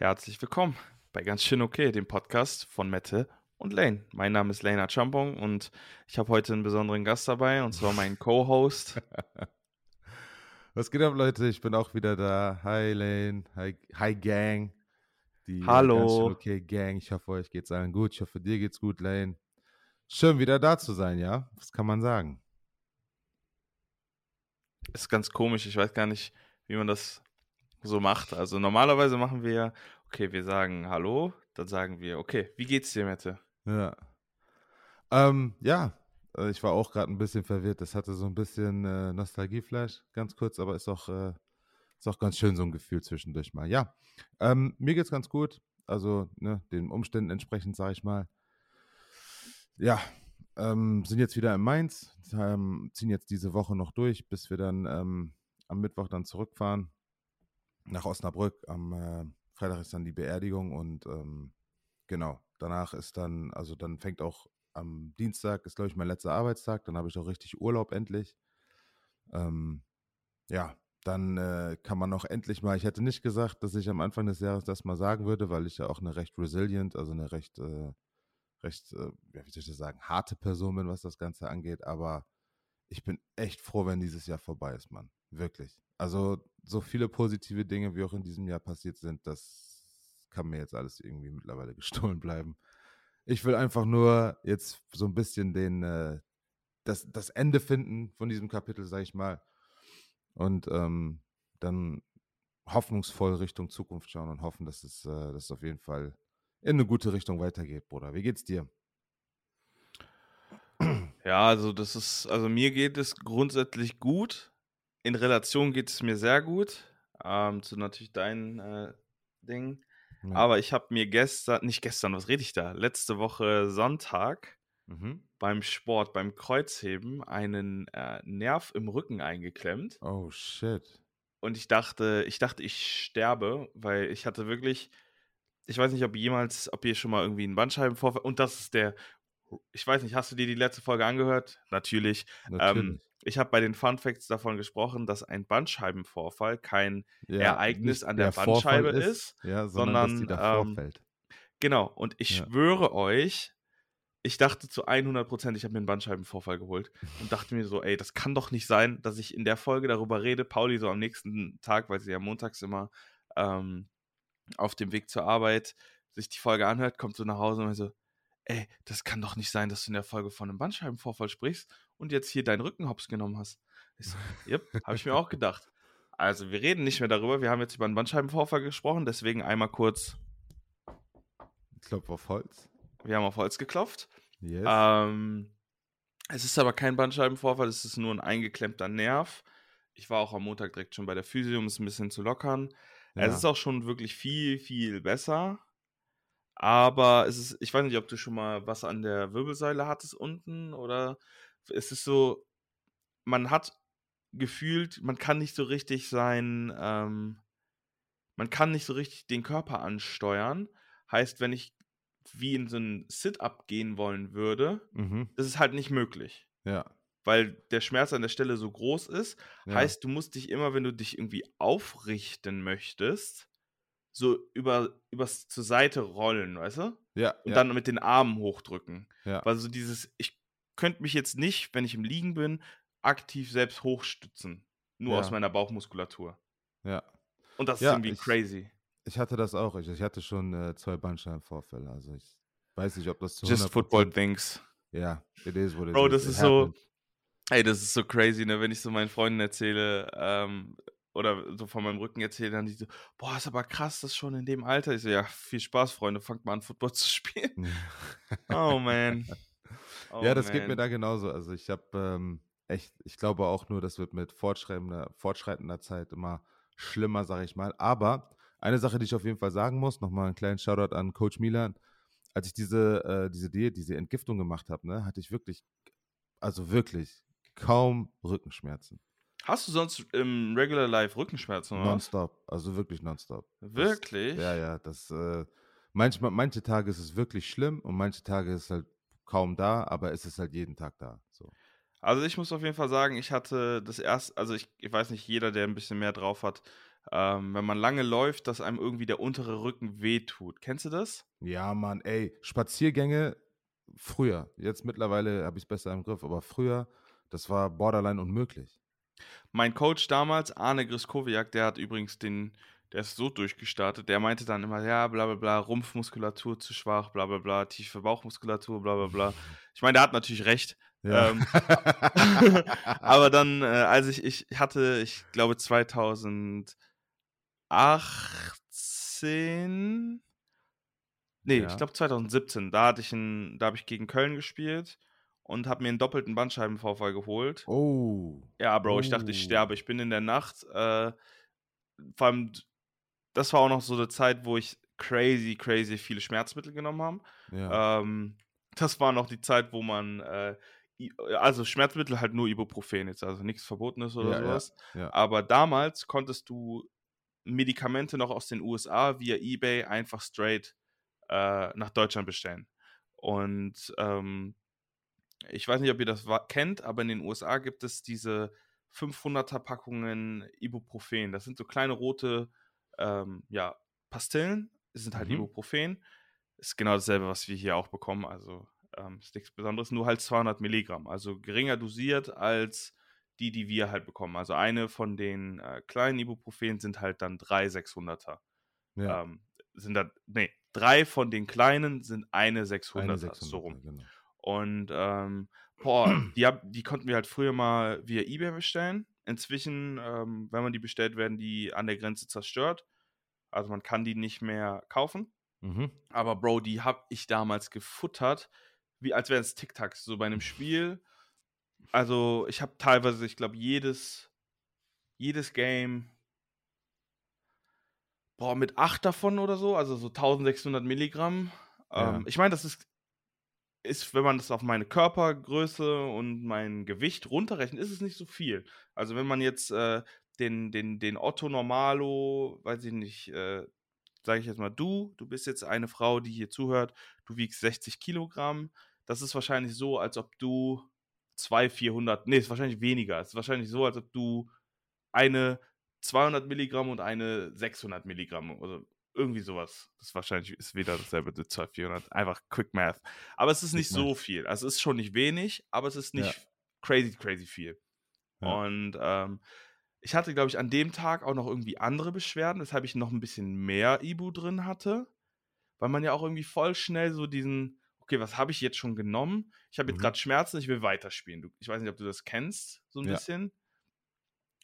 Herzlich willkommen bei Ganz schön okay, dem Podcast von Mette und Lane. Mein Name ist Lena Champong und ich habe heute einen besonderen Gast dabei und zwar meinen Co-Host. Was geht ab, Leute? Ich bin auch wieder da. Hi, Lane. Hi, hi Gang. Die Hallo. Ganz schön okay, Gang. Ich hoffe, euch geht's allen gut. Ich hoffe, dir geht's gut, Lane. Schön, wieder da zu sein, ja? Was kann man sagen? Ist ganz komisch. Ich weiß gar nicht, wie man das so macht. Also normalerweise machen wir ja, okay, wir sagen Hallo, dann sagen wir, okay, wie geht's dir, Mette? Ja. Ähm, ja, äh, ich war auch gerade ein bisschen verwirrt. Das hatte so ein bisschen äh, Nostalgieflash, ganz kurz, aber ist auch, äh, ist auch ganz schön so ein Gefühl zwischendurch mal. Ja, ähm, mir geht's ganz gut. Also ne, den Umständen entsprechend, sage ich mal. Ja, ähm, sind jetzt wieder in Mainz, ähm, ziehen jetzt diese Woche noch durch, bis wir dann ähm, am Mittwoch dann zurückfahren nach Osnabrück. Am äh, Freitag ist dann die Beerdigung und ähm, genau, danach ist dann, also dann fängt auch am Dienstag, ist glaube ich mein letzter Arbeitstag, dann habe ich auch richtig Urlaub endlich. Ähm, ja, dann äh, kann man auch endlich mal, ich hätte nicht gesagt, dass ich am Anfang des Jahres das mal sagen würde, weil ich ja auch eine recht resilient, also eine recht, äh, recht, äh, wie soll ich das sagen, harte Person bin, was das Ganze angeht, aber ich bin echt froh, wenn dieses Jahr vorbei ist, Mann. Wirklich. Also so viele positive Dinge, wie auch in diesem Jahr passiert sind, das kann mir jetzt alles irgendwie mittlerweile gestohlen bleiben. Ich will einfach nur jetzt so ein bisschen den, äh, das, das Ende finden von diesem Kapitel, sag ich mal. Und ähm, dann hoffnungsvoll Richtung Zukunft schauen und hoffen, dass es, äh, dass es auf jeden Fall in eine gute Richtung weitergeht, Bruder. Wie geht's dir? Ja, also das ist, also mir geht es grundsätzlich gut in Relation geht es mir sehr gut. Ähm, zu natürlich deinen äh, Dingen. Ja. Aber ich habe mir gestern, nicht gestern, was rede ich da? Letzte Woche Sonntag mhm. beim Sport, beim Kreuzheben, einen äh, Nerv im Rücken eingeklemmt. Oh shit. Und ich dachte, ich dachte, ich sterbe, weil ich hatte wirklich, ich weiß nicht, ob jemals, ob ihr schon mal irgendwie einen Bandscheibenvorfall, und das ist der, ich weiß nicht, hast du dir die letzte Folge angehört? Natürlich. Ähm, Natürlich. Ähm, ich habe bei den Fun Facts davon gesprochen, dass ein Bandscheibenvorfall kein ja, Ereignis an der, der Bandscheibe ist, ist ja, sondern, sondern dass die ähm, Genau, und ich ja. schwöre euch, ich dachte zu 100 Prozent, ich habe mir einen Bandscheibenvorfall geholt und dachte mir so, ey, das kann doch nicht sein, dass ich in der Folge darüber rede, Pauli so am nächsten Tag, weil sie ja montags immer ähm, auf dem Weg zur Arbeit sich die Folge anhört, kommt so nach Hause und so, ey, das kann doch nicht sein, dass du in der Folge von einem Bandscheibenvorfall sprichst und jetzt hier deinen Rücken hops genommen hast. Ich so, yep, habe ich mir auch gedacht. Also, wir reden nicht mehr darüber. Wir haben jetzt über einen Bandscheibenvorfall gesprochen, deswegen einmal kurz. Klopf auf Holz. Wir haben auf Holz geklopft. Yes. Ähm, es ist aber kein Bandscheibenvorfall, es ist nur ein eingeklemmter Nerv. Ich war auch am Montag direkt schon bei der Physio, um es ein bisschen zu lockern. Ja. Es ist auch schon wirklich viel, viel besser. Aber es ist, ich weiß nicht, ob du schon mal was an der Wirbelsäule hattest unten oder es ist so, man hat gefühlt, man kann nicht so richtig sein, ähm, man kann nicht so richtig den Körper ansteuern. Heißt, wenn ich wie in so ein Sit-up gehen wollen würde, mhm. das ist halt nicht möglich. Ja. Weil der Schmerz an der Stelle so groß ist. Ja. Heißt, du musst dich immer, wenn du dich irgendwie aufrichten möchtest, so über, übers zur Seite rollen, weißt du? Ja. Und ja. dann mit den Armen hochdrücken. Ja. Weil so dieses, ich könnte mich jetzt nicht, wenn ich im Liegen bin, aktiv selbst hochstützen. Nur ja. aus meiner Bauchmuskulatur. Ja. Und das ist irgendwie ich, crazy. Ich hatte das auch. Ich, ich hatte schon äh, zwei Bandscheibenvorfälle. Also ich weiß nicht, ob das zu Just Football Things. Ja, it is what it Bro, is. das it ist happened. so. Ey, das ist so crazy, ne? Wenn ich so meinen Freunden erzähle, ähm, oder so von meinem Rücken erzählt, dann die so, boah, ist aber krass, das schon in dem Alter. Ich so, ja, viel Spaß, Freunde, fangt mal an, Football zu spielen. oh man. Oh, ja, das man. geht mir da genauso. Also ich habe ähm, echt, ich glaube auch nur, das wird mit fortschreitender, fortschreitender Zeit immer schlimmer, sage ich mal. Aber eine Sache, die ich auf jeden Fall sagen muss, nochmal einen kleinen Shoutout an Coach Milan. Als ich diese, äh, diese Diät, diese Entgiftung gemacht habe, ne, hatte ich wirklich, also wirklich kaum Rückenschmerzen. Hast du sonst im Regular Life Rückenschmerzen? Oder? Nonstop, also wirklich nonstop. Wirklich? Das, ja, ja. Das, äh, manchmal, manche Tage ist es wirklich schlimm und manche Tage ist es halt kaum da, aber es ist halt jeden Tag da. So. Also ich muss auf jeden Fall sagen, ich hatte das erste, also ich, ich weiß nicht, jeder, der ein bisschen mehr drauf hat, ähm, wenn man lange läuft, dass einem irgendwie der untere Rücken wehtut. Kennst du das? Ja, Mann, ey, Spaziergänge früher. Jetzt mittlerweile habe ich es besser im Griff, aber früher, das war borderline unmöglich. Mein Coach damals, Arne Griskowiak, der hat übrigens den, der ist so durchgestartet, der meinte dann immer, ja, bla bla bla, Rumpfmuskulatur zu schwach, bla bla bla, tiefe Bauchmuskulatur, bla bla bla. Ich meine, der hat natürlich recht. Ja. Ähm, aber dann, äh, als ich, ich hatte, ich glaube 2018, nee, ja. ich glaube 2017, da hatte ich ein, da habe ich gegen Köln gespielt und habe mir einen doppelten Bandscheibenvorfall geholt. Oh. Ja, Bro, oh. ich dachte, ich oh. sterbe. Ich bin in der Nacht. Äh, vor allem, das war auch noch so eine Zeit, wo ich crazy, crazy viele Schmerzmittel genommen habe. Ja. Ähm, das war noch die Zeit, wo man, äh, also Schmerzmittel halt nur Ibuprofen jetzt, also nichts Verbotenes oder ja, sowas. Ja. Aber damals konntest du Medikamente noch aus den USA via eBay einfach straight äh, nach Deutschland bestellen. Und ähm, ich weiß nicht, ob ihr das kennt, aber in den USA gibt es diese 500er Packungen Ibuprofen. Das sind so kleine rote ähm, ja, Pastillen. Das sind halt mhm. Ibuprofen. Ist genau dasselbe, was wir hier auch bekommen. Also ähm, ist nichts Besonderes, nur halt 200 Milligramm. Also geringer dosiert als die, die wir halt bekommen. Also eine von den äh, kleinen Ibuprofen sind halt dann drei 600er. Ja. Ähm, sind da, nee, drei von den kleinen sind eine 600er, eine 600er so rum. Genau. Und ähm, boah, die, hab, die konnten wir halt früher mal via Ebay bestellen. Inzwischen, ähm, wenn man die bestellt, werden die an der Grenze zerstört. Also man kann die nicht mehr kaufen. Mhm. Aber Bro, die habe ich damals gefuttert, wie als wären es Tic-Tacs, so bei einem Spiel. Also ich habe teilweise, ich glaube, jedes, jedes Game, boah, mit acht davon oder so, also so 1600 Milligramm. Ja. Ähm, ich meine, das ist ist, wenn man das auf meine Körpergröße und mein Gewicht runterrechnet, ist es nicht so viel. Also wenn man jetzt äh, den, den, den Otto Normalo, weiß ich nicht, äh, sage ich jetzt mal, du, du bist jetzt eine Frau, die hier zuhört, du wiegst 60 Kilogramm. Das ist wahrscheinlich so, als ob du 200, 400, nee, ist wahrscheinlich weniger. Es ist wahrscheinlich so, als ob du eine 200 Milligramm und eine 600 Milligramm, also irgendwie sowas. Das wahrscheinlich ist wieder dasselbe, 200, 400. Einfach Quick Math. Aber es ist nicht so viel. Also es ist schon nicht wenig, aber es ist nicht ja. crazy, crazy viel. Ja. Und ähm, ich hatte, glaube ich, an dem Tag auch noch irgendwie andere Beschwerden, weshalb ich noch ein bisschen mehr Ibu drin hatte. Weil man ja auch irgendwie voll schnell so diesen, okay, was habe ich jetzt schon genommen? Ich habe jetzt mhm. gerade Schmerzen, ich will weiterspielen. ich weiß nicht, ob du das kennst, so ein ja. bisschen.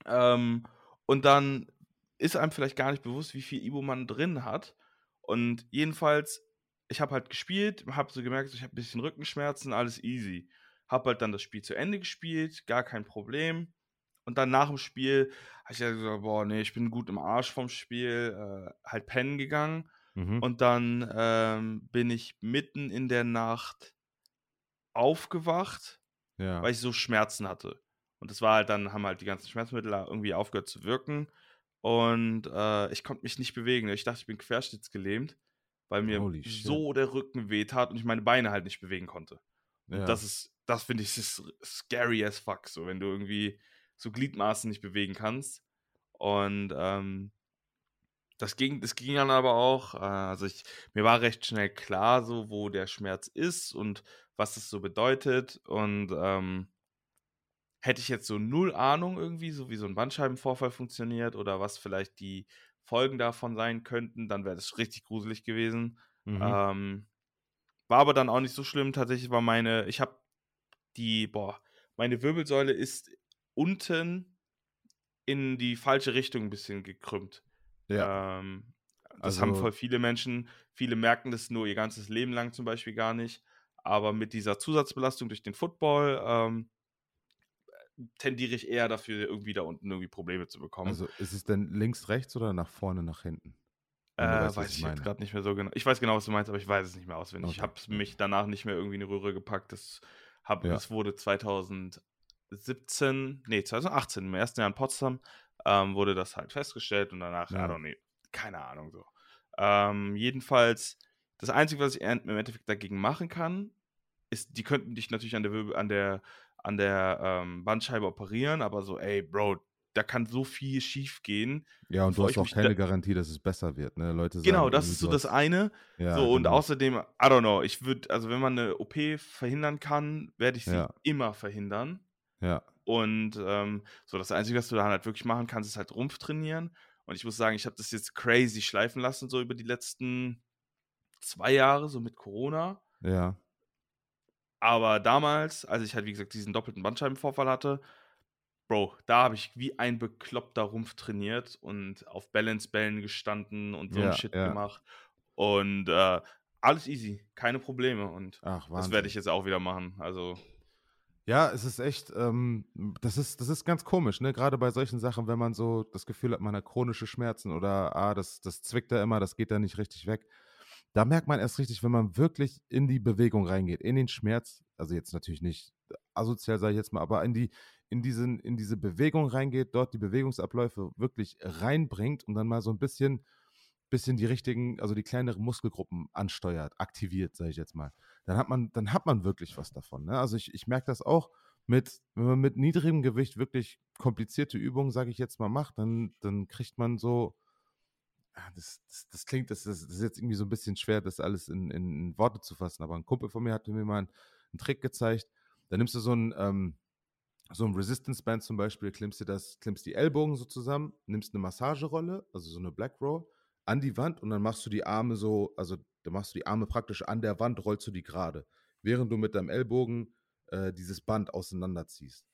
Ähm, und dann ist einem vielleicht gar nicht bewusst, wie viel Ibo man drin hat. Und jedenfalls, ich habe halt gespielt, habe so gemerkt, ich habe ein bisschen Rückenschmerzen, alles easy. Habe halt dann das Spiel zu Ende gespielt, gar kein Problem. Und dann nach dem Spiel habe ich ja gesagt, boah, nee, ich bin gut im Arsch vom Spiel, äh, halt pennen gegangen. Mhm. Und dann ähm, bin ich mitten in der Nacht aufgewacht, ja. weil ich so Schmerzen hatte. Und das war halt dann, haben halt die ganzen Schmerzmittel irgendwie aufgehört zu wirken. Und äh, ich konnte mich nicht bewegen. Ich dachte, ich bin querschnittsgelähmt, weil mir so der Rücken weh tat und ich meine Beine halt nicht bewegen konnte. Ja. das ist, das finde ich ist scary as fuck, so wenn du irgendwie so Gliedmaßen nicht bewegen kannst. Und ähm, das ging, das ging dann aber auch. Äh, also ich, mir war recht schnell klar, so wo der Schmerz ist und was das so bedeutet. Und ähm, hätte ich jetzt so null Ahnung irgendwie, so wie so ein Bandscheibenvorfall funktioniert oder was vielleicht die Folgen davon sein könnten, dann wäre das richtig gruselig gewesen. Mhm. Ähm, war aber dann auch nicht so schlimm. Tatsächlich war meine, ich habe die, boah, meine Wirbelsäule ist unten in die falsche Richtung ein bisschen gekrümmt. Ja. Ähm, das also, haben voll viele Menschen. Viele merken das nur ihr ganzes Leben lang zum Beispiel gar nicht. Aber mit dieser Zusatzbelastung durch den Football ähm, tendiere ich eher dafür, irgendwie da unten irgendwie Probleme zu bekommen. Also ist es denn links, rechts oder nach vorne, nach hinten? Äh, weißt, weiß ich jetzt gerade nicht mehr so genau. Ich weiß genau, was du meinst, aber ich weiß es nicht mehr auswendig. Okay. Ich habe mich danach nicht mehr irgendwie in die Röhre gepackt. Das, hab, ja. das wurde 2017, nee, 2018, im ersten Jahr in Potsdam, ähm, wurde das halt festgestellt und danach, ja. I don't know, keine Ahnung so. Ähm, jedenfalls, das Einzige, was ich im Endeffekt dagegen machen kann, ist, die könnten dich natürlich an der, Wirbel, an der an der ähm, Bandscheibe operieren, aber so, ey, Bro, da kann so viel schief gehen. Ja, und du hast auch keine Garantie, dass es besser wird. Ne? Leute genau, sagen, das ist so das eine. Ja, so, und genau. außerdem, I don't know, ich würde, also wenn man eine OP verhindern kann, werde ich sie ja. immer verhindern. Ja. Und ähm, so, das Einzige, was du dann halt wirklich machen kannst, ist halt Rumpf trainieren. Und ich muss sagen, ich habe das jetzt crazy schleifen lassen, so über die letzten zwei Jahre, so mit Corona. Ja. Aber damals, als ich halt, wie gesagt, diesen doppelten Bandscheibenvorfall hatte, Bro, da habe ich wie ein bekloppter Rumpf trainiert und auf Balance-Bällen gestanden und so ja, Shit ja. gemacht. Und äh, alles easy, keine Probleme. Und Ach, das werde ich jetzt auch wieder machen. Also. Ja, es ist echt, ähm, das, ist, das ist ganz komisch, ne? Gerade bei solchen Sachen, wenn man so das Gefühl hat, man hat chronische Schmerzen oder ah, das, das zwickt da immer, das geht da nicht richtig weg. Da merkt man erst richtig, wenn man wirklich in die Bewegung reingeht, in den Schmerz, also jetzt natürlich nicht asozial, sage ich jetzt mal, aber in die, in, diesen, in diese Bewegung reingeht, dort die Bewegungsabläufe wirklich reinbringt und dann mal so ein bisschen, bisschen die richtigen, also die kleineren Muskelgruppen ansteuert, aktiviert, sage ich jetzt mal, dann hat man, dann hat man wirklich was davon. Ne? Also ich, ich merke das auch mit, wenn man mit niedrigem Gewicht wirklich komplizierte Übungen, sage ich jetzt mal, macht, dann, dann kriegt man so, das, das, das, klingt, das, das, ist jetzt irgendwie so ein bisschen schwer, das alles in, in, Worte zu fassen. Aber ein Kumpel von mir hat mir mal einen, einen Trick gezeigt. Da nimmst du so ein, ähm, so ein Resistance Band zum Beispiel, klimmst du das, klimmst die Ellbogen so zusammen, nimmst eine Massagerolle, also so eine Black Roll, an die Wand und dann machst du die Arme so, also da machst du die Arme praktisch an der Wand, rollst du die gerade, während du mit deinem Ellbogen äh, dieses Band auseinanderziehst.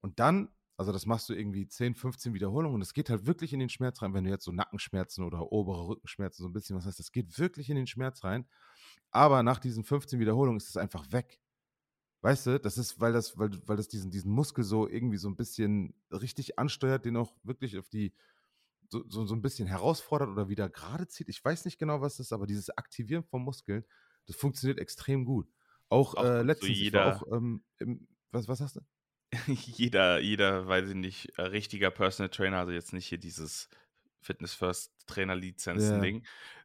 Und dann also das machst du irgendwie 10, 15 Wiederholungen und es geht halt wirklich in den Schmerz rein, wenn du jetzt so Nackenschmerzen oder obere Rückenschmerzen so ein bisschen was hast, das geht wirklich in den Schmerz rein. Aber nach diesen 15 Wiederholungen ist es einfach weg. Weißt du, das ist, weil das, weil, weil das diesen, diesen Muskel so irgendwie so ein bisschen richtig ansteuert, den auch wirklich auf die, so, so, so ein bisschen herausfordert oder wieder gerade zieht. Ich weiß nicht genau, was das ist, aber dieses Aktivieren von Muskeln, das funktioniert extrem gut. Auch, auch äh, letztens, so jeder, auch, ähm, im, was, was hast du? jeder, jeder, weiß ich nicht, äh, richtiger Personal Trainer, also jetzt nicht hier dieses Fitness First Trainer Lizenzen-Ding, ja.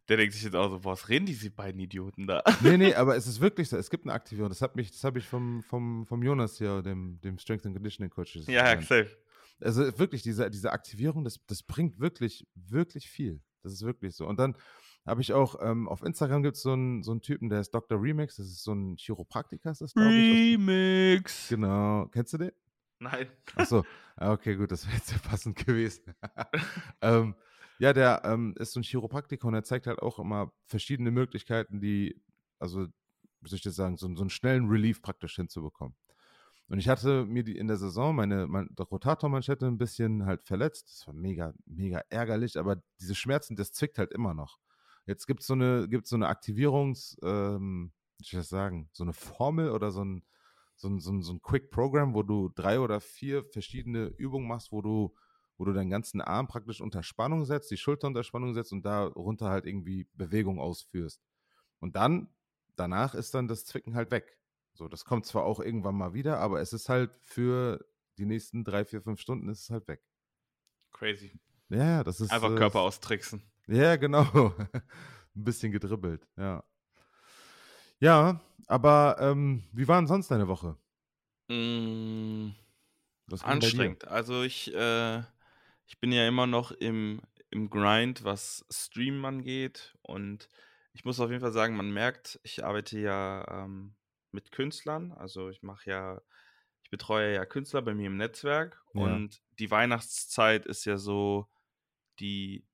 der denkt sich jetzt auch so, was reden diese beiden Idioten da? Nee, nee, aber es ist wirklich so, es gibt eine Aktivierung, das hat mich, das habe ich vom, vom, vom Jonas hier, dem, dem Strength and Conditioning Coach. Ja, ja, safe. Also wirklich, diese, diese Aktivierung, das, das bringt wirklich, wirklich viel. Das ist wirklich so. Und dann habe ich auch, ähm, auf Instagram gibt es so einen, so einen Typen, der ist Dr. Remix, das ist so ein Chiropraktiker, ist das, glaube ich. Remix! Genau. Kennst du den? Nein. Achso, ah, okay, gut, das wäre jetzt sehr passend gewesen. ähm, ja, der ähm, ist so ein Chiropraktiker und er zeigt halt auch immer verschiedene Möglichkeiten, die, also, wie soll ich das sagen, so, so einen schnellen Relief praktisch hinzubekommen. Und ich hatte mir die in der Saison meine, meine Rotatormanschette ein bisschen halt verletzt. Das war mega, mega ärgerlich, aber diese Schmerzen, das zwickt halt immer noch. Jetzt gibt es so eine, gibt's so eine Aktivierungs, ähm, wie soll ich das sagen, so eine Formel oder so ein, so ein, so ein, so ein Quick-Program, wo du drei oder vier verschiedene Übungen machst, wo du, wo du deinen ganzen Arm praktisch unter Spannung setzt, die Schulter unter Spannung setzt und darunter halt irgendwie Bewegung ausführst. Und dann, danach ist dann das Zwicken halt weg. So, das kommt zwar auch irgendwann mal wieder, aber es ist halt für die nächsten drei, vier, fünf Stunden ist es halt weg. Crazy. Ja, das ist. Einfach äh, Körper austricksen. Ja, genau. Ein bisschen gedribbelt, ja. Ja, aber ähm, wie war denn sonst deine Woche? Mm, anstrengend. Also ich, äh, ich bin ja immer noch im, im Grind, was Streamen angeht. Und ich muss auf jeden Fall sagen, man merkt, ich arbeite ja ähm, mit Künstlern. Also ich mache ja, ich betreue ja Künstler bei mir im Netzwerk. Ja. Und die Weihnachtszeit ist ja so, die,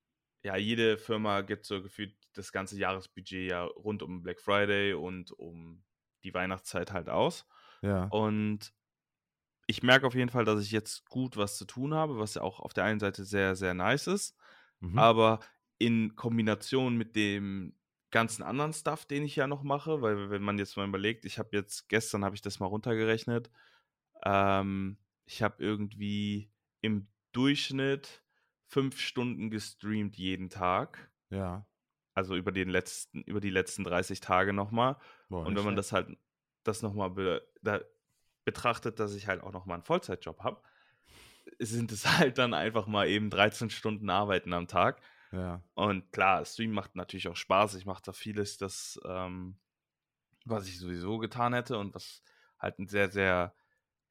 ja, jede Firma gibt so gefühlt das ganze Jahresbudget ja rund um Black Friday und um die Weihnachtszeit halt aus. Ja. Und ich merke auf jeden Fall, dass ich jetzt gut was zu tun habe, was ja auch auf der einen Seite sehr, sehr nice ist. Mhm. Aber in Kombination mit dem ganzen anderen Stuff, den ich ja noch mache, weil wenn man jetzt mal überlegt, ich habe jetzt, gestern habe ich das mal runtergerechnet, ähm, ich habe irgendwie im Durchschnitt fünf Stunden gestreamt jeden Tag. Ja. Also über den letzten, über die letzten 30 Tage nochmal. Und wenn man das halt, das nochmal be, betrachtet, dass ich halt auch nochmal einen Vollzeitjob habe, sind es halt dann einfach mal eben 13 Stunden Arbeiten am Tag. Ja. Und klar, Stream macht natürlich auch Spaß. Ich mache da vieles, das, ähm, was ich sowieso getan hätte und was halt ein sehr, sehr,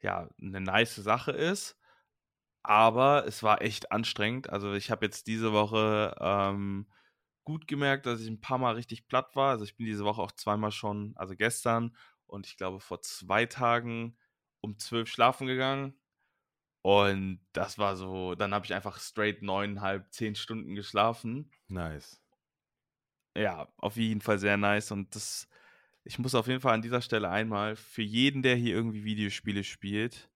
ja, eine nice Sache ist. Aber es war echt anstrengend. Also ich habe jetzt diese Woche ähm, gut gemerkt, dass ich ein paar Mal richtig platt war. Also ich bin diese Woche auch zweimal schon, also gestern und ich glaube vor zwei Tagen um zwölf schlafen gegangen. Und das war so, dann habe ich einfach straight neuneinhalb, zehn Stunden geschlafen. Nice. Ja, auf jeden Fall sehr nice. Und das, ich muss auf jeden Fall an dieser Stelle einmal für jeden, der hier irgendwie Videospiele spielt,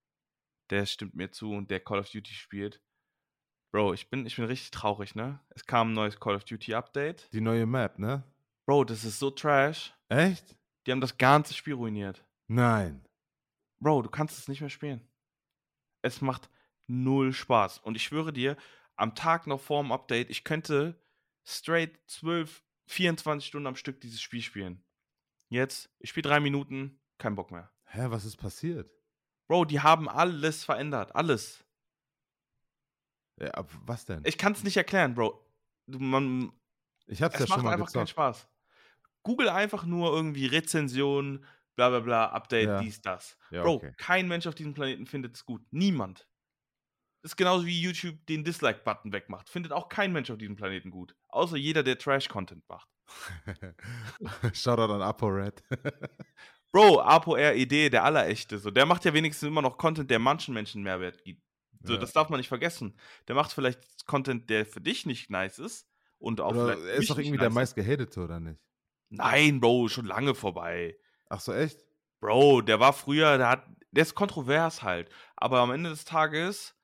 der stimmt mir zu und der Call of Duty spielt, Bro, ich bin, ich bin richtig traurig, ne? Es kam ein neues Call of Duty Update. Die neue Map, ne? Bro, das ist so trash. Echt? Die haben das ganze Spiel ruiniert. Nein. Bro, du kannst es nicht mehr spielen. Es macht null Spaß. Und ich schwöre dir, am Tag noch vor dem Update, ich könnte straight 12, 24 Stunden am Stück dieses Spiel spielen. Jetzt, ich spiele drei Minuten, kein Bock mehr. Hä, was ist passiert? Bro, die haben alles verändert. Alles. Ja, was denn? Ich kann es nicht erklären, Bro. Man, ich hab's es ja schon mal einfach gezockt. keinen Spaß. Google einfach nur irgendwie Rezension, bla bla bla, Update, ja. dies, das. Ja, Bro, okay. kein Mensch auf diesem Planeten findet es gut. Niemand. Das ist genauso wie YouTube den Dislike-Button wegmacht. Findet auch kein Mensch auf diesem Planeten gut. Außer jeder, der Trash-Content macht. Shoutout an ApoRed. Bro, ApoRED, der allerechte. So, der macht ja wenigstens immer noch Content, der manchen Menschen Mehrwert gibt. So, ja. das darf man nicht vergessen. Der macht vielleicht Content, der für dich nicht nice ist. Und auch oder er ist doch irgendwie der meist gehatete, oder nicht? Nein, Bro, schon lange vorbei. Ach so, echt? Bro, der war früher, der hat, der ist kontrovers halt. Aber am Ende des Tages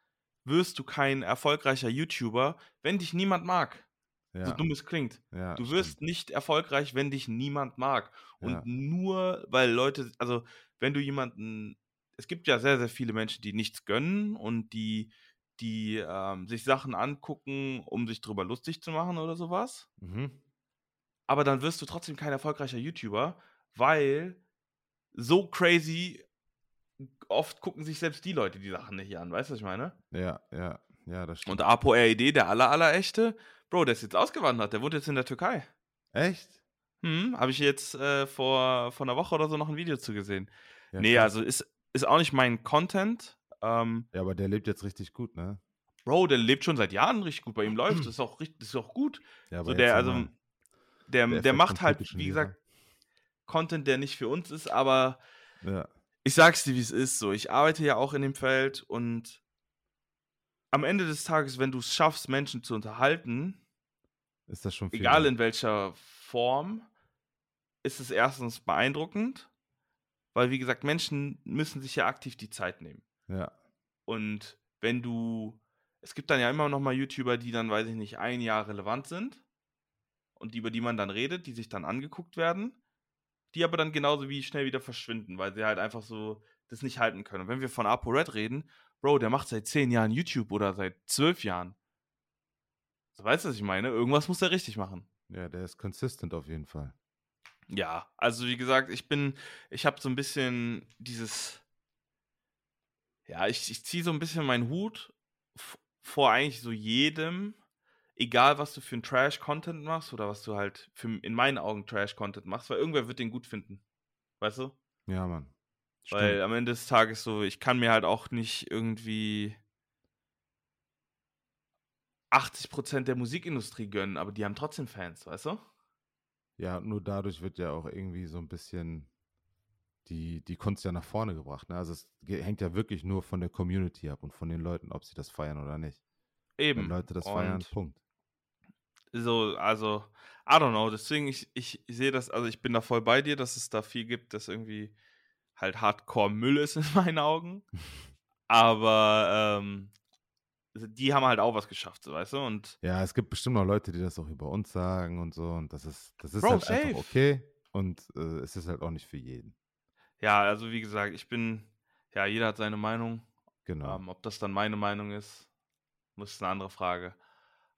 wirst du kein erfolgreicher YouTuber, wenn dich niemand mag. Ja. So dumm es klingt. Ja, du wirst stimmt. nicht erfolgreich, wenn dich niemand mag. Und ja. nur, weil Leute, also wenn du jemanden es gibt ja sehr, sehr viele Menschen, die nichts gönnen und die, die ähm, sich Sachen angucken, um sich drüber lustig zu machen oder sowas. Mhm. Aber dann wirst du trotzdem kein erfolgreicher YouTuber, weil so crazy oft gucken sich selbst die Leute die Sachen nicht an. Weißt du, was ich meine? Ja, ja, ja, das stimmt. Und Apo RED, der aller, aller echte, Bro, der ist jetzt ausgewandert, der wohnt jetzt in der Türkei. Echt? Hm, habe ich jetzt äh, vor, vor einer Woche oder so noch ein Video zu gesehen. Ja, nee, klar. also ist, ist auch nicht mein Content. Ähm, ja, aber der lebt jetzt richtig gut, ne? Bro, der lebt schon seit Jahren richtig gut. Bei ihm läuft es auch richtig, ist auch gut. Ja, aber so der, also, der, der, der macht halt, wie gesagt, Content, der nicht für uns ist, aber ja. ich sag's dir, wie es ist. So, ich arbeite ja auch in dem Feld und am Ende des Tages, wenn du es schaffst, Menschen zu unterhalten, ist das schon viel egal in welcher Form, ist es erstens beeindruckend weil, wie gesagt, Menschen müssen sich ja aktiv die Zeit nehmen. Ja. Und wenn du, es gibt dann ja immer noch mal YouTuber, die dann, weiß ich nicht, ein Jahr relevant sind und die, über die man dann redet, die sich dann angeguckt werden, die aber dann genauso wie schnell wieder verschwinden, weil sie halt einfach so das nicht halten können. Und wenn wir von ApoRed reden, Bro, der macht seit zehn Jahren YouTube oder seit zwölf Jahren. So, weißt du, was ich meine? Irgendwas muss er richtig machen. Ja, der ist consistent auf jeden Fall. Ja, also wie gesagt, ich bin, ich habe so ein bisschen dieses, ja, ich, ich ziehe so ein bisschen meinen Hut vor eigentlich so jedem, egal was du für einen Trash-Content machst oder was du halt für, in meinen Augen Trash-Content machst, weil irgendwer wird den gut finden. Weißt du? Ja, Mann. Stimmt. Weil am Ende des Tages so, ich kann mir halt auch nicht irgendwie 80% der Musikindustrie gönnen, aber die haben trotzdem Fans, weißt du? Ja, nur dadurch wird ja auch irgendwie so ein bisschen die, die Kunst ja nach vorne gebracht. Ne? Also es hängt ja wirklich nur von der Community ab und von den Leuten, ob sie das feiern oder nicht. Eben. Wenn Leute das und feiern, Punkt. So, also, I don't know. Deswegen, ich, ich, ich sehe das, also ich bin da voll bei dir, dass es da viel gibt, das irgendwie halt Hardcore-Müll ist in meinen Augen. Aber ähm, die haben halt auch was geschafft, so, weißt du? Und ja, es gibt bestimmt noch Leute, die das auch über uns sagen und so. Und das ist, das ist Bro, halt safe. einfach okay. Und äh, es ist halt auch nicht für jeden. Ja, also wie gesagt, ich bin, ja, jeder hat seine Meinung. Genau. Ähm, ob das dann meine Meinung ist, ist eine andere Frage.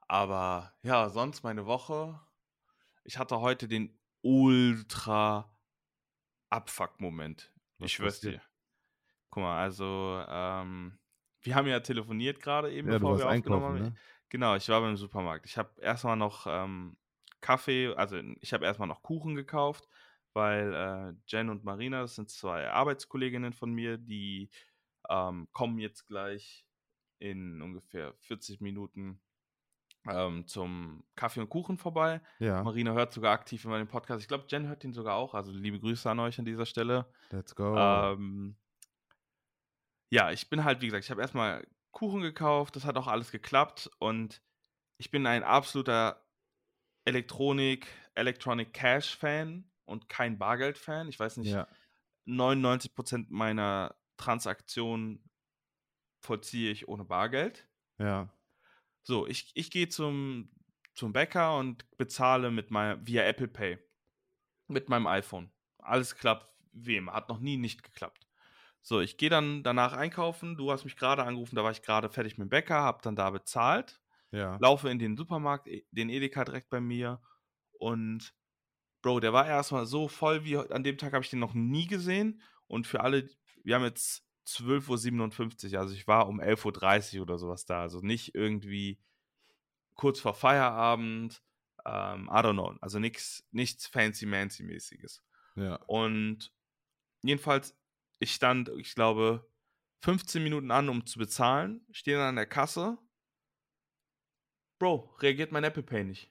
Aber ja, sonst meine Woche. Ich hatte heute den ultra Abfuck-Moment. Ich schwör's dir. Guck mal, also ähm, wir haben ja telefoniert gerade eben, ja, bevor wir aufgenommen haben. Ne? Genau, ich war beim Supermarkt. Ich habe erstmal noch ähm, Kaffee, also ich habe erstmal noch Kuchen gekauft, weil äh, Jen und Marina, das sind zwei Arbeitskolleginnen von mir, die ähm, kommen jetzt gleich in ungefähr 40 Minuten ähm, zum Kaffee und Kuchen vorbei. Ja. Marina hört sogar aktiv immer den Podcast. Ich glaube, Jen hört ihn sogar auch. Also liebe Grüße an euch an dieser Stelle. Let's go. Ähm, ja, ich bin halt, wie gesagt, ich habe erstmal Kuchen gekauft. Das hat auch alles geklappt. Und ich bin ein absoluter Elektronik, Electronic Cash Fan und kein Bargeld-Fan. Ich weiß nicht, ja. 99% meiner Transaktionen vollziehe ich ohne Bargeld. Ja. So, ich, ich gehe zum, zum Bäcker und bezahle mit meinem, via Apple Pay. Mit meinem iPhone. Alles klappt immer. Hat noch nie nicht geklappt. So, ich gehe dann danach einkaufen. Du hast mich gerade angerufen, da war ich gerade fertig mit dem Bäcker, habe dann da bezahlt. Ja. Laufe in den Supermarkt, e, den Edeka direkt bei mir. Und Bro, der war erstmal so voll wie an dem Tag habe ich den noch nie gesehen. Und für alle, wir haben jetzt 12.57 Uhr, also ich war um 11.30 Uhr oder sowas da. Also nicht irgendwie kurz vor Feierabend, ähm, I don't know. Also nichts, nichts fancy-mancy-mäßiges. Ja. Und jedenfalls, ich stand, ich glaube, 15 Minuten an, um zu bezahlen, stehe dann an der Kasse. Bro, reagiert mein Apple Pay nicht.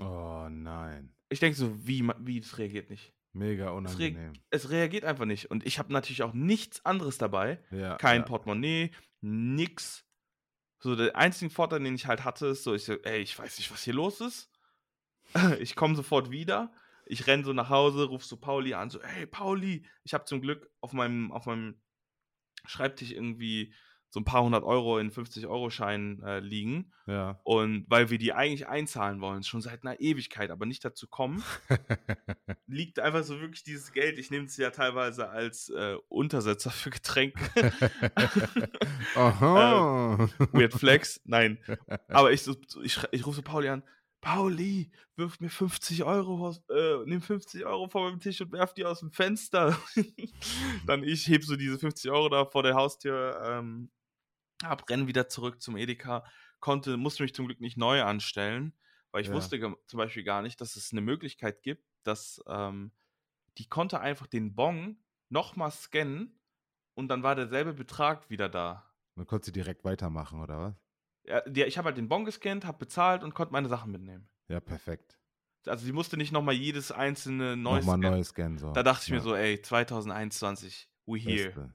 Oh nein. Ich denke so, wie, wie, es reagiert nicht. Mega Es, re unangenehm. es reagiert einfach nicht. Und ich habe natürlich auch nichts anderes dabei. Ja. Kein ja. Portemonnaie, nix. So, der einzige Vorteil, den ich halt hatte, ist so, ich so, ey, ich weiß nicht, was hier los ist. ich komme sofort wieder. Ich renn so nach Hause, ruf so Pauli an, so, hey, Pauli, ich habe zum Glück auf meinem, auf meinem Schreibtisch irgendwie so ein paar hundert Euro in 50-Euro-Scheinen äh, liegen. Ja. Und weil wir die eigentlich einzahlen wollen, schon seit einer Ewigkeit, aber nicht dazu kommen, liegt einfach so wirklich dieses Geld. Ich nehme es ja teilweise als äh, Untersetzer für Getränke. Aha. Weird Flex, nein. Aber ich, ich, ich rufe so Pauli an. Pauli, wirf mir 50 Euro, äh, nimm 50 Euro von meinem Tisch und werf die aus dem Fenster. Dann ich heb so diese 50 Euro da vor der Haustür ähm, ab, renn wieder zurück zum Edeka, konnte, musste mich zum Glück nicht neu anstellen, weil ich Ja. wusste zum Beispiel gar nicht, dass es eine Möglichkeit gibt, dass ähm, die konnte einfach den Bon nochmal scannen und dann war derselbe Betrag wieder da. Man konnte sie direkt weitermachen, oder was? Ja, ich habe halt den Bon gescannt, habe bezahlt und konnte meine Sachen mitnehmen. Ja, perfekt. Also sie musste nicht nochmal jedes einzelne neu Nochmal scannen. neues Scan so. Da dachte ich mir Ja, so, ey, 2021, we here.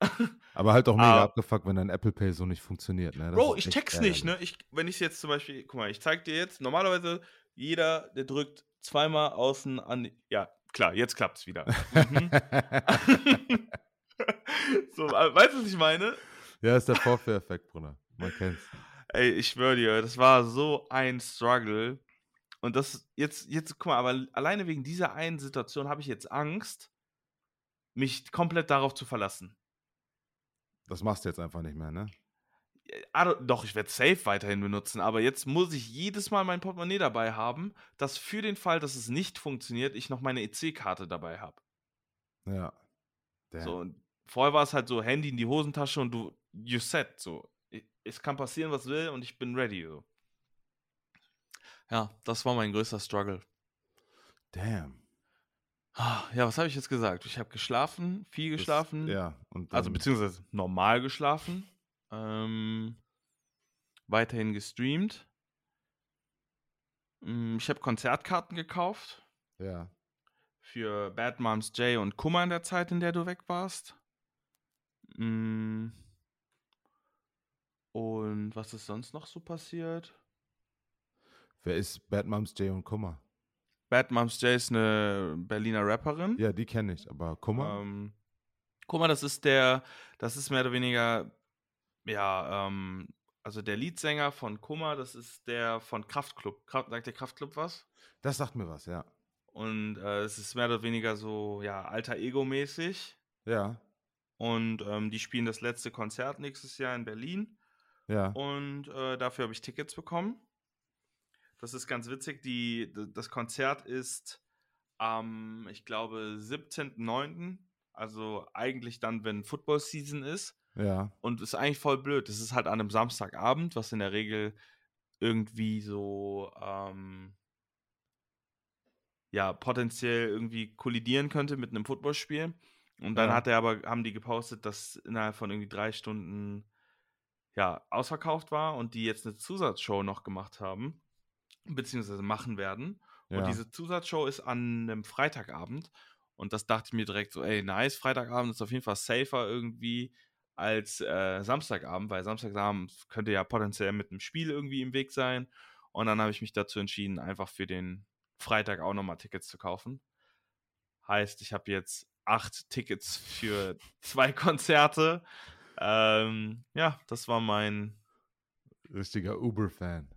Aber halt auch mega Ah. abgefuckt, wenn dein Apple Pay so nicht funktioniert. Ne? Das Bro, ich check's nicht, ne? Ich, wenn ich jetzt zum Beispiel, guck mal, ich zeig dir jetzt, normalerweise jeder, der drückt zweimal außen an, ja, klar, jetzt klappt's wieder. Mhm. so, äh, weißt du, was ich meine? ja, ist der Vorführeffekt, Bruder. Man kennt's. Ey, ich schwöre dir, das war so ein Struggle. Und das jetzt, jetzt, guck mal, aber alleine wegen dieser einen Situation habe ich jetzt Angst, mich komplett darauf zu verlassen. Das machst du jetzt einfach nicht mehr, ne? I don't- Doch, ich werde Safe weiterhin benutzen, aber jetzt muss ich jedes Mal mein Portemonnaie dabei haben, dass für den Fall, dass es nicht funktioniert, ich noch meine EC-Karte dabei habe. Ja. Damn. So, und vorher war es halt so, Handy in die Hosentasche und du, you set, so. Es kann passieren, was will und ich bin ready, so. Ja, das war mein größter Struggle. Damn. Ja, was habe ich jetzt gesagt? Ich habe geschlafen, viel Das- geschlafen. Ja. Und Also beziehungsweise normal geschlafen. Ähm, weiterhin gestreamt. Mm, Ich habe Konzertkarten gekauft Ja. für Bad Moms J und Kummer in der Zeit, in der du weg warst. Mm. Und was ist sonst noch so passiert? Wer ist Bad Moms Jay und Kummer? Bad Moms J ist eine Berliner Rapperin. Ja, die kenne ich, aber Kummer? Ähm, mal, das ist der, das ist mehr oder weniger, ja, ähm, also der Leadsänger von Kummer, das ist der von Kraftklub. Kraft, sagt der Kraftklub was? das sagt mir was, ja. Und äh, es ist mehr oder weniger so, ja, alter Ego-mäßig. Ja. Und ähm, die spielen das letzte Konzert nächstes Jahr in Berlin. Ja. Und äh, dafür habe ich Tickets bekommen. Das ist ganz witzig. Die, das Konzert ist am, ich glaube, 17.09. Also eigentlich dann, wenn Football Season ist. Ja. Und ist eigentlich voll blöd. Das ist halt an einem Samstagabend, was in der Regel irgendwie so, ähm, ja, potenziell irgendwie kollidieren könnte mit einem Footballspiel. Und dann Ja. hat er aber, haben die gepostet, dass innerhalb von irgendwie drei Stunden ja, ausverkauft war und die jetzt eine Zusatzshow noch gemacht haben, beziehungsweise machen werden. Ja. Und diese Zusatzshow ist an einem Freitagabend. Und das dachte ich mir direkt so, ey, nice, Freitagabend ist auf jeden Fall safer irgendwie als äh, Samstagabend, weil Samstagabend könnte ja potenziell mit einem Spiel irgendwie im Weg sein. Und dann habe ich mich dazu entschieden, einfach für den Freitag auch nochmal Tickets zu kaufen. Heißt, ich habe jetzt acht Tickets für zwei Konzerte. Ähm, ja, das war mein richtiger Uber-Fan.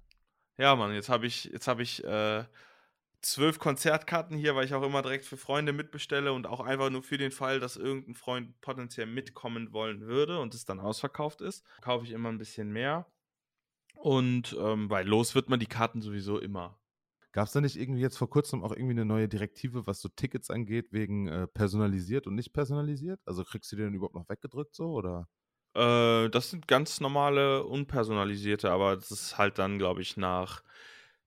Ja, Mann, jetzt habe ich, jetzt habe ich äh, zwölf Konzertkarten hier, weil ich auch immer direkt für Freunde mitbestelle und auch einfach nur für den Fall, dass irgendein Freund potenziell mitkommen wollen würde und es dann ausverkauft ist, kaufe ich immer ein bisschen mehr. Und ähm, weil los wird man die Karten sowieso immer. Gab es da nicht irgendwie jetzt vor kurzem auch irgendwie eine neue Direktive, was so Tickets angeht, wegen äh, personalisiert und nicht personalisiert? Also kriegst du die denn überhaupt noch weggedrückt so oder? Äh, das sind ganz normale, unpersonalisierte, aber das ist halt dann, glaube ich, nach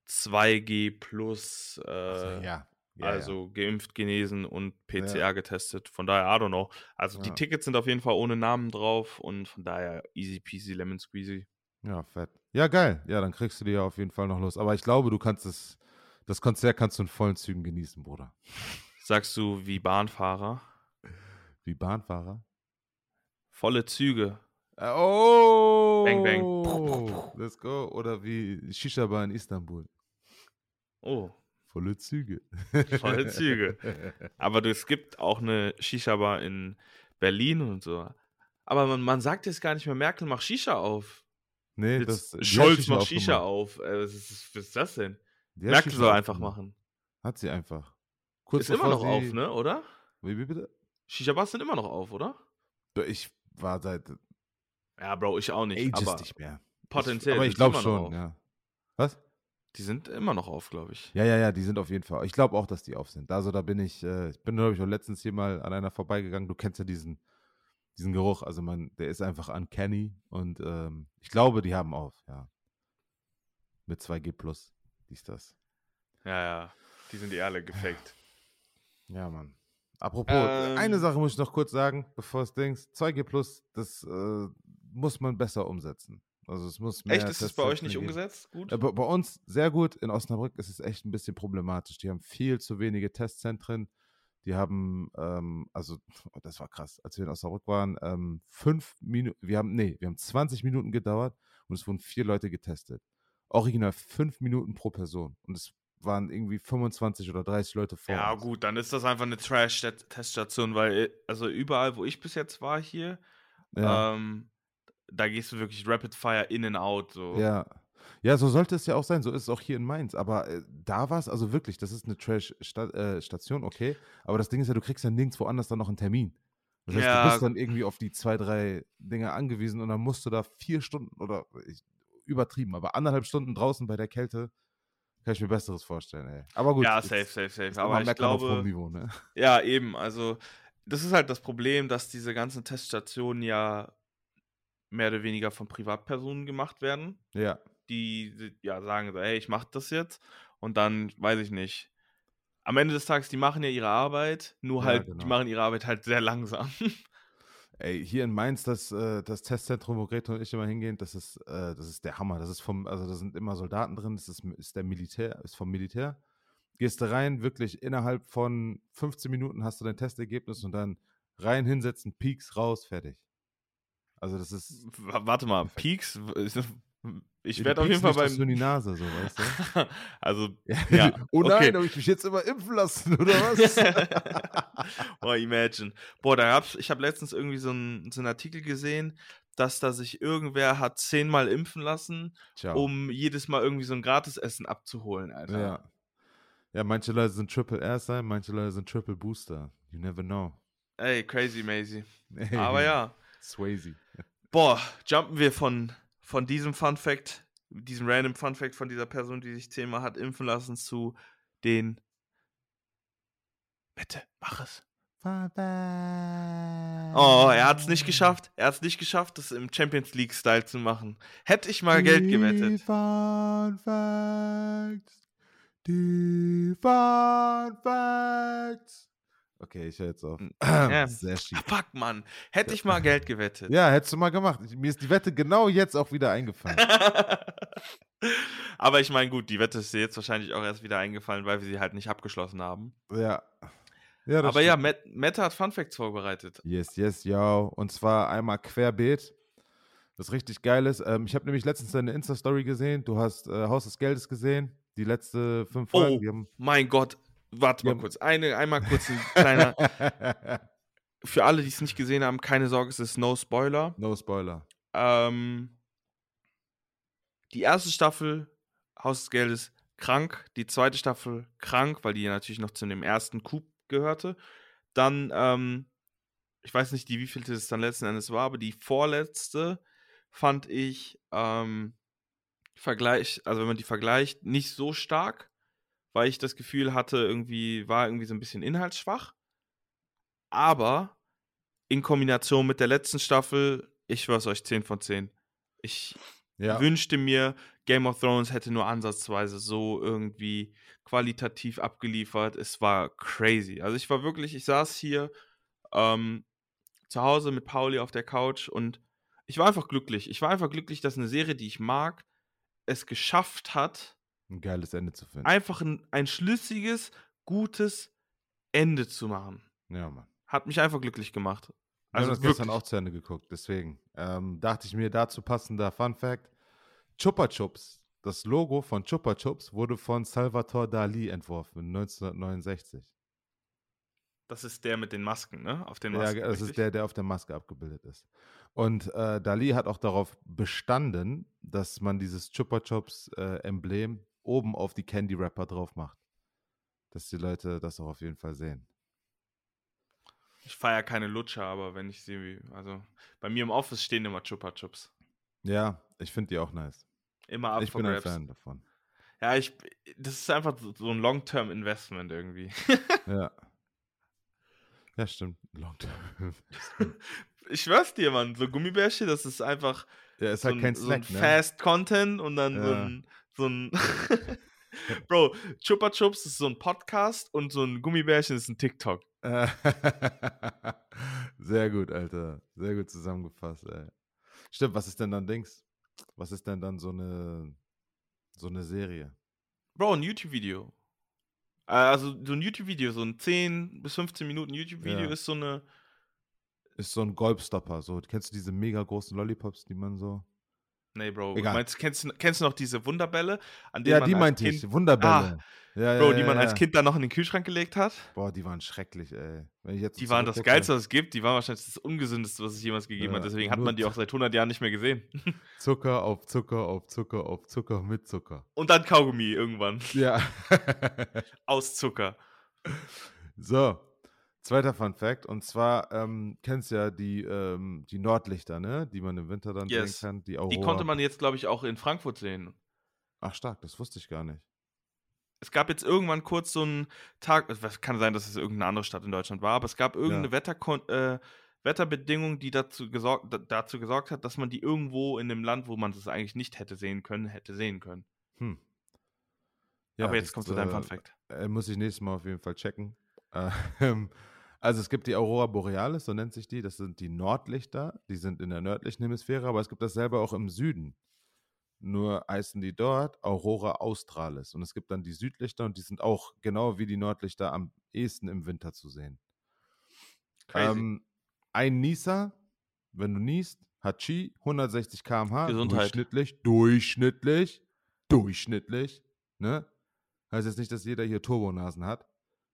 2G plus, äh, also, ja. Ja, also ja. geimpft, genesen und PCR getestet. Von daher, I don't know. Also die Tickets sind auf jeden Fall ohne Namen drauf und von daher easy peasy lemon squeezy. Ja, fett. Ja, geil. Ja, dann kriegst du die ja auf jeden Fall noch los. Aber ich glaube, du kannst es, das Konzert kannst du in vollen Zügen genießen, Bruder. Sagst du wie Bahnfahrer? Wie Bahnfahrer? Volle Züge. Oh! Bang, bang. Let's go. Oder wie Shisha-Bar in Istanbul. Oh. Volle Züge. Volle Züge. Aber es gibt auch eine Shisha-Bar in Berlin und so. Aber man, man sagt jetzt gar nicht mehr, Merkel macht Shisha auf. Nee, jetzt das Scholz macht Shisha auf. Äh, was, ist, was ist das denn? Die Merkel soll einfach machen. Hat sie einfach. Kurz ist immer noch auf, ne, oder? Wie, wie bitte? Shisha-Bars sind immer noch auf, oder? Ich war seit. Ja, Bro, ich auch nicht. Ages aber nicht mehr. Potenziell. Ich, aber ich glaube schon, ja. Was? Die sind immer noch auf, glaube ich. Ja, ja, ja, die sind auf jeden Fall. Ich glaube auch, dass die auf sind. Also da bin ich, äh, ich bin, glaube ich, auch letztens hier mal an einer vorbeigegangen. Du kennst ja diesen, diesen Geruch. Also man, der ist einfach uncanny. Und ähm, ich glaube, die haben auf, ja. Mit 2G plus, dies, das. Ja, ja. Die sind eh alle gefaked. Ja, Mann. Apropos, ähm, eine Sache muss ich noch kurz sagen, bevor es denkst. 2G plus, das äh, muss man besser umsetzen. Also es muss mehr Echt, ist es bei euch nicht geben. umgesetzt? Gut? Äh, bei, bei, uns sehr gut. In Osnabrück ist es echt ein bisschen problematisch. Die haben viel zu wenige Testzentren. Die haben, ähm, also das war krass, als wir in Osnabrück waren, ähm, fünf Minuten, wir haben, nee, wir haben 20 Minuten gedauert und es wurden vier Leute getestet. Original fünf Minuten pro Person. Und es waren irgendwie 25 oder 30 Leute vor. Ja, uns. gut, dann ist das einfach eine Trash-Teststation, weil, äh, also überall, wo ich bis jetzt war hier, ja. ähm, da gehst du wirklich Rapid Fire in and out. So. Ja. Ja, so sollte es ja auch sein. So ist es auch hier in Mainz. Aber äh, da war es, also wirklich, das ist eine Trash-Station, äh, okay. Aber das Ding ist ja, du kriegst ja nirgendwo anders dann noch einen Termin. Das heißt, ja. du bist dann irgendwie auf die zwei, drei Dinge angewiesen und dann musst du da vier Stunden oder ich, übertrieben, aber anderthalb Stunden draußen bei der Kälte. Kann ich mir Besseres vorstellen, ey. Aber gut. Ja, safe, safe, safe. Aber ich glaube, Niveau, ne? ja, eben. Also, das ist halt das Problem, dass diese ganzen Teststationen ja mehr oder weniger von Privatpersonen gemacht werden. Ja. Die ja sagen so, hey, ich mach das jetzt und dann weiß ich nicht. Am Ende des Tages, die machen ja ihre Arbeit, nur ja, halt, genau. die machen ihre Arbeit halt sehr langsam. Ey, hier in Mainz, das, äh, das Testzentrum, wo Greta und ich immer hingehen, das ist, äh, das ist der Hammer. Das ist vom, also da sind immer Soldaten drin, das ist, ist der Militär, ist vom Militär. Gehst du rein, wirklich innerhalb von 15 Minuten hast du dein Testergebnis und dann rein hinsetzen, Peaks raus, fertig. Also das ist. Warte mal, Peaks? Ich werde auf jeden Fall beim. in die Nase, so, weißt du? also, ja. oh nein, okay. habe ich mich jetzt immer impfen lassen, oder was? Boah, imagine. Boah, da gab's, ich habe letztens irgendwie so einen, so einen Artikel gesehen, dass da sich irgendwer hat zehnmal impfen lassen, Ciao. um jedes Mal irgendwie so ein Gratisessen abzuholen, Alter. Ja. Ja, manche Leute sind Triple R sein, manche Leute sind Triple Booster. You never know. Ey, crazy, Maisie. Aber ja. Swayze. Boah, jumpen wir von, von diesem Fun Fact, diesem random Fun Fact von dieser Person, die sich zehnmal hat impfen lassen, zu den. Bitte, mach es. Oh, er hat es nicht geschafft. Er hat es nicht geschafft, das im Champions League-Style zu machen. Hätte ich mal die Geld gewettet. Fun Facts. Die Fun Facts. Okay, ich höre jetzt auf. Ja. Sehr schief. Fuck, Mann. Hätte ich mal Geld gewettet. Ja, hättest du mal gemacht. Mir ist die Wette genau jetzt auch wieder eingefallen. Aber ich meine, gut, die Wette ist dir jetzt wahrscheinlich auch erst wieder eingefallen, weil wir sie halt nicht abgeschlossen haben. Ja. ja Aber ja, stimmt. Matt, Mette hat Fun Facts vorbereitet. Yes, yes, ja. Und zwar einmal querbeet. Was richtig geil ist. Ähm, ich habe nämlich letztens deine Insta-Story gesehen. Du hast äh, Haus des Geldes gesehen. Die letzte fünf Oh. Folgen. Haben, Mein Gott, warte mal Ja. kurz. Eine, einmal kurz ein kleiner. Für alle, die es nicht gesehen haben, keine Sorge, es ist no Spoiler. no Spoiler. Ähm, die erste Staffel, Haus des Geldes, krank. Die zweite Staffel, krank, weil die ja natürlich noch zu dem ersten Coup gehörte. Dann, ähm, ich weiß nicht, die wievielte es dann letzten Endes war, aber die vorletzte fand ich, ähm, Vergleich, also wenn man die vergleicht, nicht so stark, weil ich das Gefühl hatte, irgendwie, war irgendwie so ein bisschen inhaltsschwach. Aber in Kombination mit der letzten Staffel, ich schwör's euch, 10 von 10. Ich Ja. wünschte mir, Game of Thrones hätte nur ansatzweise so irgendwie qualitativ abgeliefert. Es war crazy. Also ich war wirklich, ich saß hier ähm, zu Hause mit Pauli auf der Couch und ich war einfach glücklich. Ich war einfach glücklich, dass eine Serie, die ich mag, es geschafft hat, Ein geiles Ende zu finden. einfach ein, ein schlüssiges, gutes Ende zu machen. ja, Mann. Hat mich einfach glücklich gemacht. Also ich habe das gestern auch zu Ende geguckt, deswegen ähm, dachte ich mir dazu passender Fun Fact. Chupa Chups, das Logo von Chupa Chups wurde von Salvatore Dali entworfen 1969. Das ist der mit den Masken, ne? Auf den Ja, Masken. das ist richtig? der, der auf der Maske abgebildet ist. Und äh, Dali hat auch darauf bestanden, dass man dieses Chupa Chups äh, Emblem oben auf die Candy Wrapper drauf macht. Dass die Leute das auch auf jeden Fall sehen. Ich feiere keine Lutscher, aber wenn ich sie, also bei mir im Office stehen immer Chupa Chups. Ja, ich finde die auch nice. Immer up ich bin ein grabs. Fan davon. Ja, ich, das ist einfach so, so ein Long-Term-Investment irgendwie. Ja. Ja, stimmt. Long term. ich schwör's dir, Mann, so Gummibärchen, das ist einfach Ja, ist so halt ein, kein so ein Snack, ne? Fast Content und dann so Ja. ein, so ein Bro, Chupa Chups ist so ein Podcast und so ein Gummibärchen ist ein TikTok. Sehr gut, Alter. Sehr gut zusammengefasst, ey. Stimmt, was ist denn dann Dings? Was ist denn dann so eine so eine Serie? Bro, ein YouTube-Video. Äh, Also so ein YouTube-Video, so ein 10 bis 15 Minuten YouTube-Video Ja. ist so eine. Ist so ein Golfstopper. So, kennst du diese mega großen Lollipops, die man so. Nee, Bro. Egal. Meinst, kennst, du- kennst du noch diese Wunderbälle, an denen Ja, man die meinte kind, ich. Wunderbälle. ja, Bro, ja, die man als Kind dann noch in den Kühlschrank gelegt hat? Boah, die waren schrecklich, ey. Die waren das Geilste, was es gibt. Die waren wahrscheinlich das Ungesündeste, was es jemals gegeben hat. Deswegen hat man die auch seit 100 Jahren nicht mehr gesehen. Zucker auf Zucker auf Zucker auf Zucker mit Zucker. Und dann Kaugummi irgendwann. Ja. Aus Zucker. So, zweiter Fun Fact. Und zwar ähm, kennst du ja die, ähm, die Nordlichter, ne? Die man im Winter dann Yes. sehen kann. Die, Aurora. Die konnte man jetzt, glaube ich, auch in Frankfurt sehen. Ach, stark, das wusste ich gar nicht. Es gab jetzt irgendwann kurz so einen Tag, es kann sein, dass es irgendeine andere Stadt in Deutschland war, aber es gab irgendeine Ja. Wetterkon äh, Wetterbedingung, die dazu gesorgt, da, dazu gesorgt hat, dass man die irgendwo in einem Land, wo man das eigentlich nicht hätte sehen können, hätte sehen können. Hm. aber jetzt das, kommt zu deinem äh, Fun Fact. Äh, muss ich nächstes Mal auf jeden Fall checken. Ähm, also es gibt die Aurora Borealis, so nennt sich die. Das sind die Nordlichter. Die sind in der nördlichen Hemisphäre, aber es gibt dasselbe auch im Süden. Nur heißen die dort Aurora Australis. Und es gibt dann die Südlichter und die sind auch genau wie die Nordlichter am ehesten im Winter zu sehen. Crazy. Ähm, ein Nieser, wenn du niest, hat Chi 160 km/h. Gesundheit. Durchschnittlich, durchschnittlich, durchschnittlich. Ne? Heißt jetzt nicht, dass jeder hier Turbonasen hat,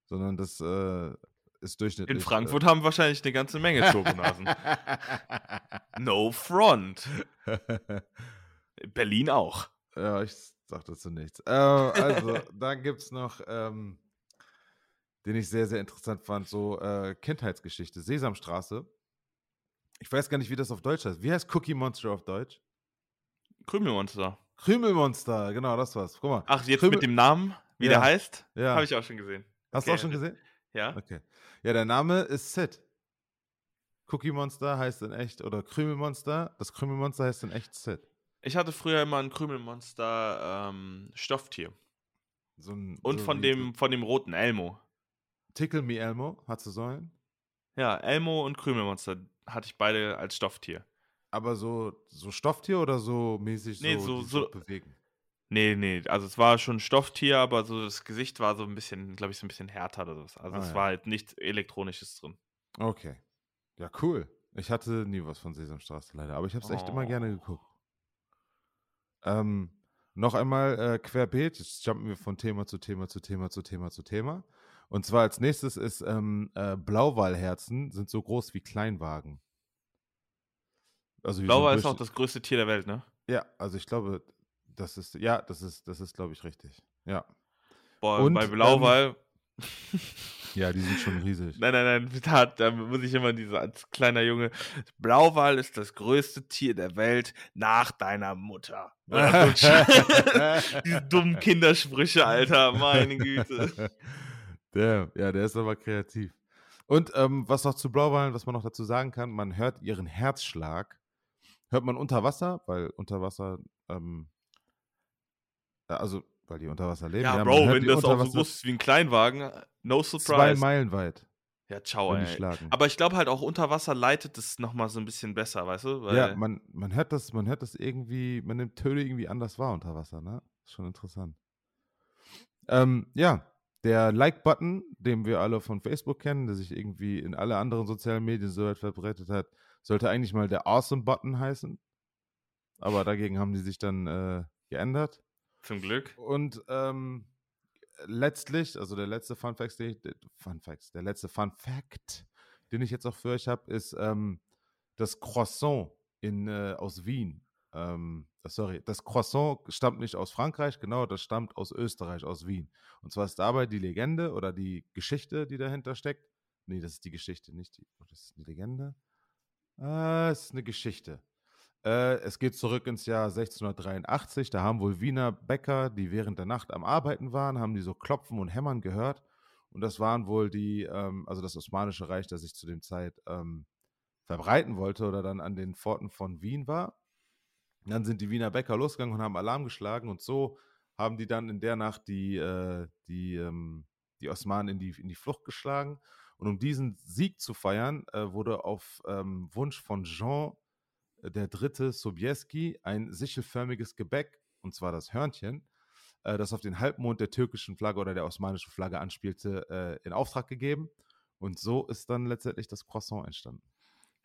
sondern das äh, ist durchschnittlich. in Frankfurt haben wahrscheinlich eine ganze Menge Turbonasen. no front. Berlin auch. ja, ich sag dazu nichts. Äh, also, dann gibt es noch, ähm, den ich sehr, sehr interessant fand, so äh, Kindheitsgeschichte. Sesamstraße. Ich weiß gar nicht, wie das auf Deutsch heißt. Wie heißt Cookie Monster auf Deutsch? Krümelmonster. Krümelmonster, genau, das war's. Guck mal. Ach, jetzt Krümel- mit dem Namen, wie Ja. der heißt, Ja. habe ich auch schon gesehen. Hast du okay. auch schon gesehen? Ja? Okay. Ja, der Name ist Sid. Cookie Monster heißt in echt, oder Krümelmonster, das Krümelmonster heißt in echt Sid. Ich hatte früher immer ein Krümelmonster ähm, Stofftier. So ein, Und so von dem, von dem roten Elmo. Tickle Me Elmo, hat du sollen? Ja, Elmo und Krümelmonster hatte ich beide als Stofftier. Aber so, so Stofftier oder so mäßig nee, so, so, so bewegen? Nee, nee, also es war schon Stofftier, aber so das Gesicht war so ein bisschen, glaube ich, so ein bisschen härter oder so. Also ah, es ja. war halt nichts Elektronisches drin. Okay. Ja, cool. Ich hatte nie was von Sesamstraße leider, aber ich habe es echt oh. immer gerne oh. geguckt. Ähm, noch einmal äh, querbeet, jetzt jumpen wir von Thema zu Thema zu Thema zu Thema zu Thema. Und zwar als nächstes ist ähm, äh, Blauwalherzen sind so groß wie Kleinwagen. Also Blauwal ist auch das größte Tier der Welt, ne? Ja, also ich glaube, das ist, ja, das ist, das ist, glaube ich, richtig. Ja. Boah, Und, bei Blauwal. Ähm, ja, die sind schon riesig. Nein, nein, nein, da, da muss ich immer diese als kleiner Junge. Blauwal ist das größte Tier der Welt nach deiner Mutter. diese dummen Kindersprüche, Alter, meine Güte. Der, ja, der ist aber kreativ. Und ähm, was noch zu Blauwalen, was man noch dazu sagen kann, man hört ihren Herzschlag, hört man unter Wasser, weil unter Wasser, ähm, äh, also weil die unter Wasser leben. Ja, ja Bro, wenn das auch so groß ist wie ein Kleinwagen, no surprise. Zwei Meilen weit. Ja, ciao, ey. Aber ich glaube halt auch unter Wasser leitet es nochmal so ein bisschen besser, weißt du? Weil ja, man, man hört das, man hört das irgendwie, man nimmt Töne irgendwie anders wahr unter Wasser, ne? Ist schon interessant. Ähm, ja, der Like-Button, den wir alle von Facebook kennen, der sich irgendwie in alle anderen sozialen Medien so weit verbreitet hat, sollte eigentlich mal der Awesome-Button heißen. Aber dagegen haben die sich dann äh, geändert. Zum Glück. Und ähm, letztlich, also der letzte Fun Fact, Fun Facts, der letzte Fun Fact, den ich jetzt auch für euch habe, ist ähm, das Croissant in, äh, aus Wien. Ähm, sorry, das Croissant stammt nicht aus Frankreich, genau, das stammt aus Österreich, aus Wien. Und zwar ist dabei die Legende oder die Geschichte, die dahinter steckt. Nee, das ist die Geschichte, nicht die. Oh, das ist eine Legende. Äh, es ist eine Geschichte. Äh, es geht zurück ins Jahr 1683. Da haben wohl Wiener Bäcker, die während der Nacht am Arbeiten waren, haben die so klopfen und hämmern gehört. Und das waren wohl die, ähm, also das Osmanische Reich, das sich zu dem Zeit ähm, verbreiten wollte oder dann an den Pforten von Wien war. Und dann sind die Wiener Bäcker losgegangen und haben Alarm geschlagen und so haben die dann in der Nacht die, äh, die, ähm, die Osmanen in die, in die Flucht geschlagen. Und um diesen Sieg zu feiern, äh, wurde auf ähm, Wunsch von Jean der Dritte Sobieski ein sichelförmiges Gebäck, und zwar das Hörnchen, äh, das auf den Halbmond der türkischen Flagge oder der osmanischen Flagge anspielte, äh, in Auftrag gegeben. Und so ist dann letztendlich das Croissant entstanden.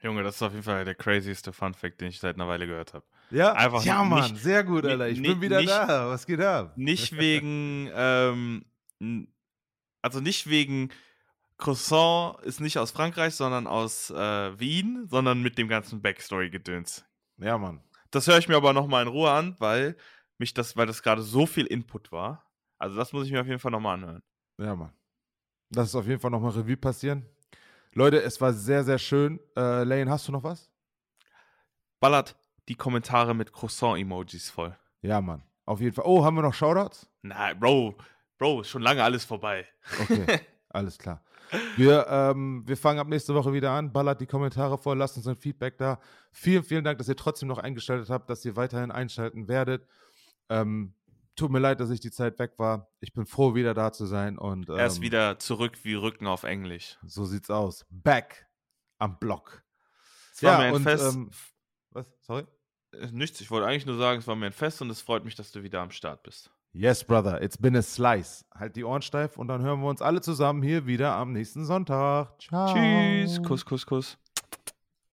Junge, das ist auf jeden Fall der crazieste Fun-Fact, den ich seit einer Weile gehört habe. Ja, Einfach ja, nicht, Mann, sehr gut, Alter. Ich bin wieder nicht, da. Was geht ab? Nicht wegen, ähm, also nicht wegen Croissant ist nicht aus Frankreich, sondern aus äh, Wien, sondern mit dem ganzen Backstory-Gedöns. Ja, Mann. Das höre ich mir aber nochmal in Ruhe an, weil mich das, weil das gerade so viel Input war. Also das muss ich mir auf jeden Fall nochmal anhören. Ja, Mann. Das ist auf jeden Fall nochmal Revue passieren. Leute, es war sehr, sehr schön. Äh, Lane, hast du noch was? Ballert die Kommentare mit Croissant-Emojis voll. Ja, Mann. Auf jeden Fall. Oh, haben wir noch Shoutouts? Nein, Bro. Bro, ist schon lange alles vorbei. Okay, alles klar. Wir, ähm, wir fangen ab nächste Woche wieder an. Ballert die Kommentare voll, lasst uns ein Feedback da. Vielen, vielen Dank, dass ihr trotzdem noch eingeschaltet habt, dass ihr weiterhin einschalten werdet. Ähm, tut mir leid, dass ich die Zeit weg war. Ich bin froh, wieder da zu sein. Und, ähm, er ist ähm, wieder zurück wie Rücken auf Englisch. So sieht's aus. Back am Block. Es war ja, mir ein und, Fest. Ähm, was? Sorry? Äh, nichts, ich wollte eigentlich nur sagen, es war mir ein Fest und es freut mich, dass du wieder am Start bist. Yes, brother, it's been a slice. Halt die Ohren steif und dann hören wir uns alle zusammen hier wieder am nächsten Sonntag. Ciao. Tschüss. Kuss, Kuss, Kuss.